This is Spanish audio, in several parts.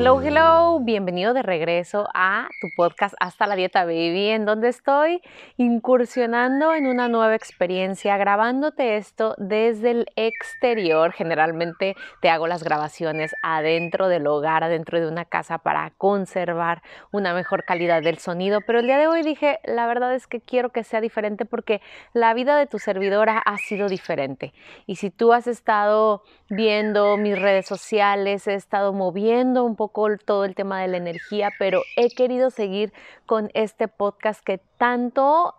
Hello, hello, bienvenido de regreso a tu podcast Hasta la Dieta Baby, en donde estoy incursionando en una nueva experiencia, grabándote esto desde el exterior. Generalmente te hago las grabaciones adentro del hogar, adentro de una casa para conservar una mejor calidad del sonido, pero el día de hoy dije, la verdad es que quiero que sea diferente porque la vida de tu servidora ha sido diferente. Y si tú has estado viendo mis redes sociales, he estado moviendo un poco todo el tema de la energía, pero he querido seguir con este podcast que tanto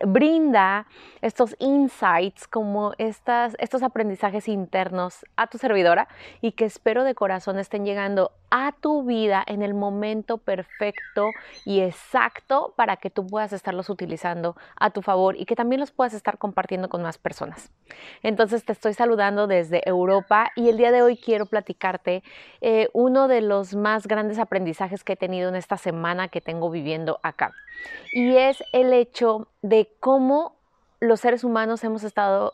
brinda estos insights como estas, estos aprendizajes internos a tu servidora y que espero de corazón estén llegando a tu vida en el momento perfecto y exacto para que tú puedas estarlos utilizando a tu favor y que también los puedas estar compartiendo con más personas. Entonces te estoy saludando desde Europa y el día de hoy quiero platicarte eh, uno de los más grandes aprendizajes que he tenido en esta semana que tengo viviendo acá. Y es el hecho de cómo los seres humanos hemos estado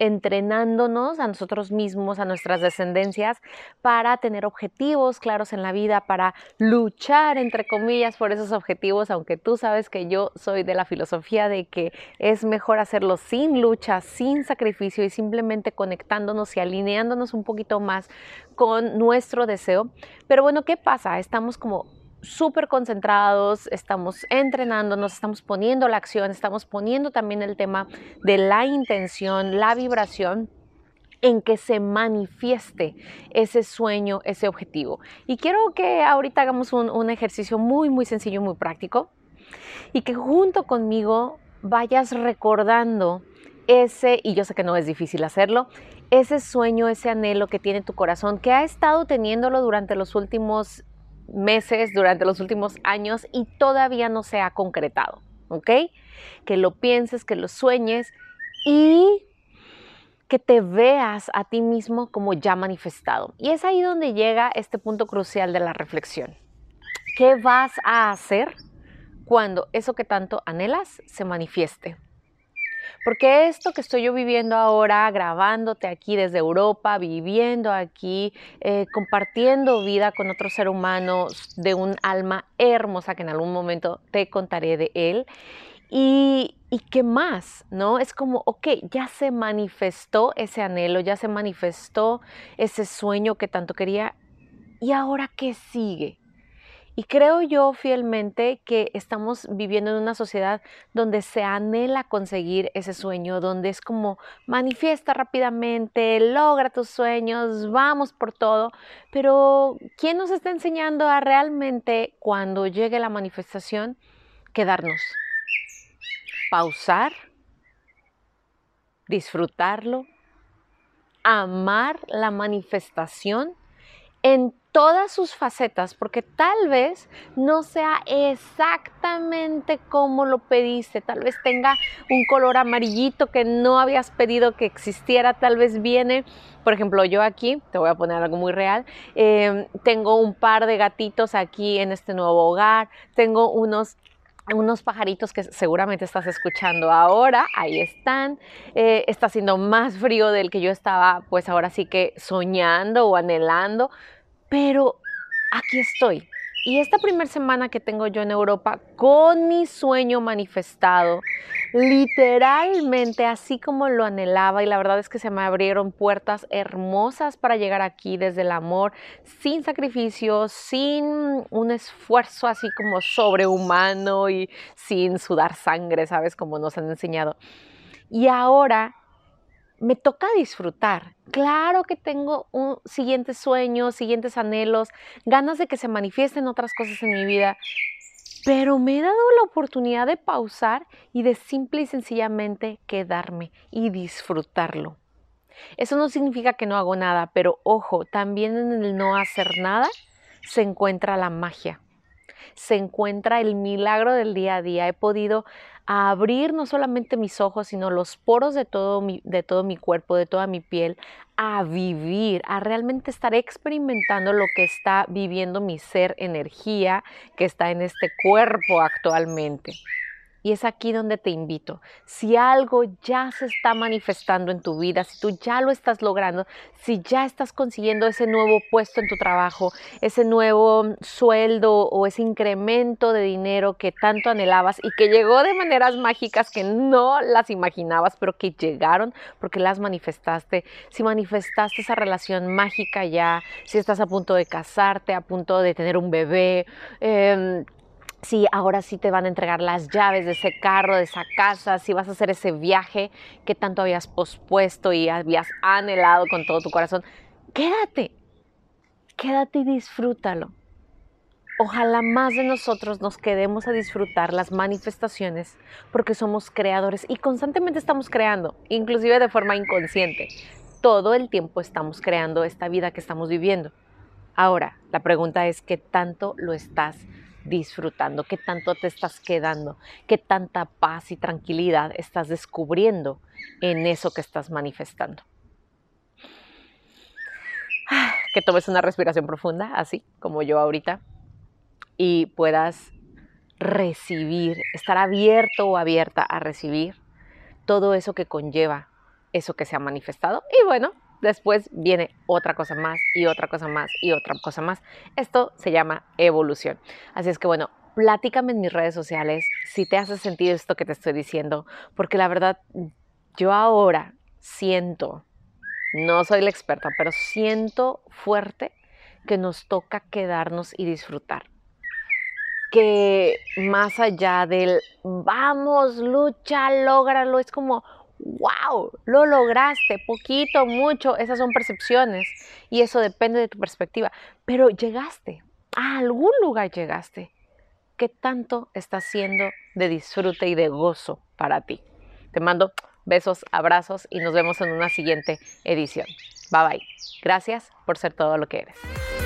entrenándonos a nosotros mismos, a nuestras descendencias, para tener objetivos claros en la vida, para luchar, entre comillas, por esos objetivos, aunque tú sabes que yo soy de la filosofía de que es mejor hacerlo sin lucha, sin sacrificio y simplemente conectándonos y alineándonos un poquito más con nuestro deseo. Pero bueno, ¿qué pasa? Estamos como súper concentrados, estamos entrenándonos, estamos poniendo la acción, estamos poniendo también el tema de la intención, la vibración en que se manifieste ese sueño, ese objetivo. Y quiero que ahorita hagamos un, un ejercicio muy, muy sencillo, muy práctico, y que junto conmigo vayas recordando ese, y yo sé que no es difícil hacerlo, ese sueño, ese anhelo que tiene tu corazón, que ha estado teniéndolo durante los últimos meses, durante los últimos años y todavía no se ha concretado, ¿ok? Que lo pienses, que lo sueñes y que te veas a ti mismo como ya manifestado. Y es ahí donde llega este punto crucial de la reflexión. ¿Qué vas a hacer cuando eso que tanto anhelas se manifieste? Porque esto que estoy yo viviendo ahora, grabándote aquí desde Europa, viviendo aquí, eh, compartiendo vida con otro ser humano de un alma hermosa que en algún momento te contaré de él. Y, y, qué más, ¿no? Es como, ok, ya se manifestó ese anhelo, ya se manifestó ese sueño que tanto quería. ¿Y ahora qué sigue? Y creo yo fielmente que estamos viviendo en una sociedad donde se anhela conseguir ese sueño, donde es como manifiesta rápidamente, logra tus sueños, vamos por todo, pero ¿quién nos está enseñando a realmente cuando llegue la manifestación quedarnos? Pausar, disfrutarlo, amar la manifestación en todas sus facetas, porque tal vez no sea exactamente como lo pediste, tal vez tenga un color amarillito que no habías pedido que existiera, tal vez viene, por ejemplo, yo aquí, te voy a poner algo muy real, em, tengo un par de gatitos aquí en este nuevo hogar, tengo unos unos pajaritos que seguramente estás escuchando ahora, ahí están. Eh, está haciendo más frío del que yo estaba, pues ahora sí que soñando o anhelando pero aquí estoy. Y esta primera semana que tengo yo en Europa, con mi sueño manifestado, literalmente así como lo anhelaba, y la verdad es que se me abrieron puertas hermosas para llegar aquí desde el amor, sin sacrificio, sin un esfuerzo así como sobrehumano y sin sudar sangre, ¿sabes? Como nos han enseñado. Y ahora me toca disfrutar. Claro que tengo un siguiente sueño, siguientes anhelos, ganas de que se manifiesten otras cosas en mi vida, pero me he dado la oportunidad de pausar y de simple y sencillamente quedarme y disfrutarlo. Eso no significa que no hago nada, pero ojo, también en el no hacer nada se encuentra la magia, se encuentra el milagro del día a día. He podido abrir no solamente mis ojos, sino los poros de todo mi, de todo mi cuerpo, de toda mi piel, a vivir, a realmente estar experimentando lo que está viviendo mi ser energía que está en este cuerpo actualmente. Y es aquí donde te invito. Si algo ya se está manifestando en tu vida, si tú ya lo estás logrando, si ya estás consiguiendo ese nuevo puesto en tu trabajo, ese nuevo sueldo o ese incremento de dinero que tanto anhelabas y que llegó de maneras mágicas que no las imaginabas, pero que llegaron porque las manifestaste, si manifestaste esa relación mágica ya, si estás a punto de casarte, a punto de tener un bebé, eh, si ahora sí te van a entregar las llaves de ese carro, de esa casa, si vas a hacer ese viaje que tanto habías pospuesto y habías anhelado con todo tu corazón, quédate, quédate y disfrútalo. Ojalá más de nosotros nos quedemos a disfrutar las manifestaciones porque somos creadores y constantemente estamos creando, inclusive de forma inconsciente. Todo el tiempo estamos creando esta vida que estamos viviendo. Ahora, la pregunta es, ¿qué tanto lo estás disfrutando, qué tanto te estás quedando, qué tanta paz y tranquilidad estás descubriendo en eso que estás manifestando. Que tomes una respiración profunda, así como yo ahorita, y puedas recibir, estar abierto o abierta a recibir todo eso que conlleva eso que se ha manifestado. Y bueno, después viene otra cosa más y otra cosa más y otra cosa más. Esto se llama evolución. Así es que bueno, platícame en mis redes sociales si te hace sentido esto que te estoy diciendo, porque la verdad yo ahora siento, no soy la experta, pero siento fuerte que nos toca quedarnos y disfrutar. Que más allá del vamos, lucha, lógralo, es como wow, lo lograste, poquito, mucho, esas son percepciones y eso depende de tu perspectiva, pero llegaste, a algún lugar llegaste. ¿Qué tanto está siendo de disfrute y de gozo para ti? Te mando besos, abrazos y nos vemos en una siguiente edición. Bye bye. Gracias por ser todo lo que eres.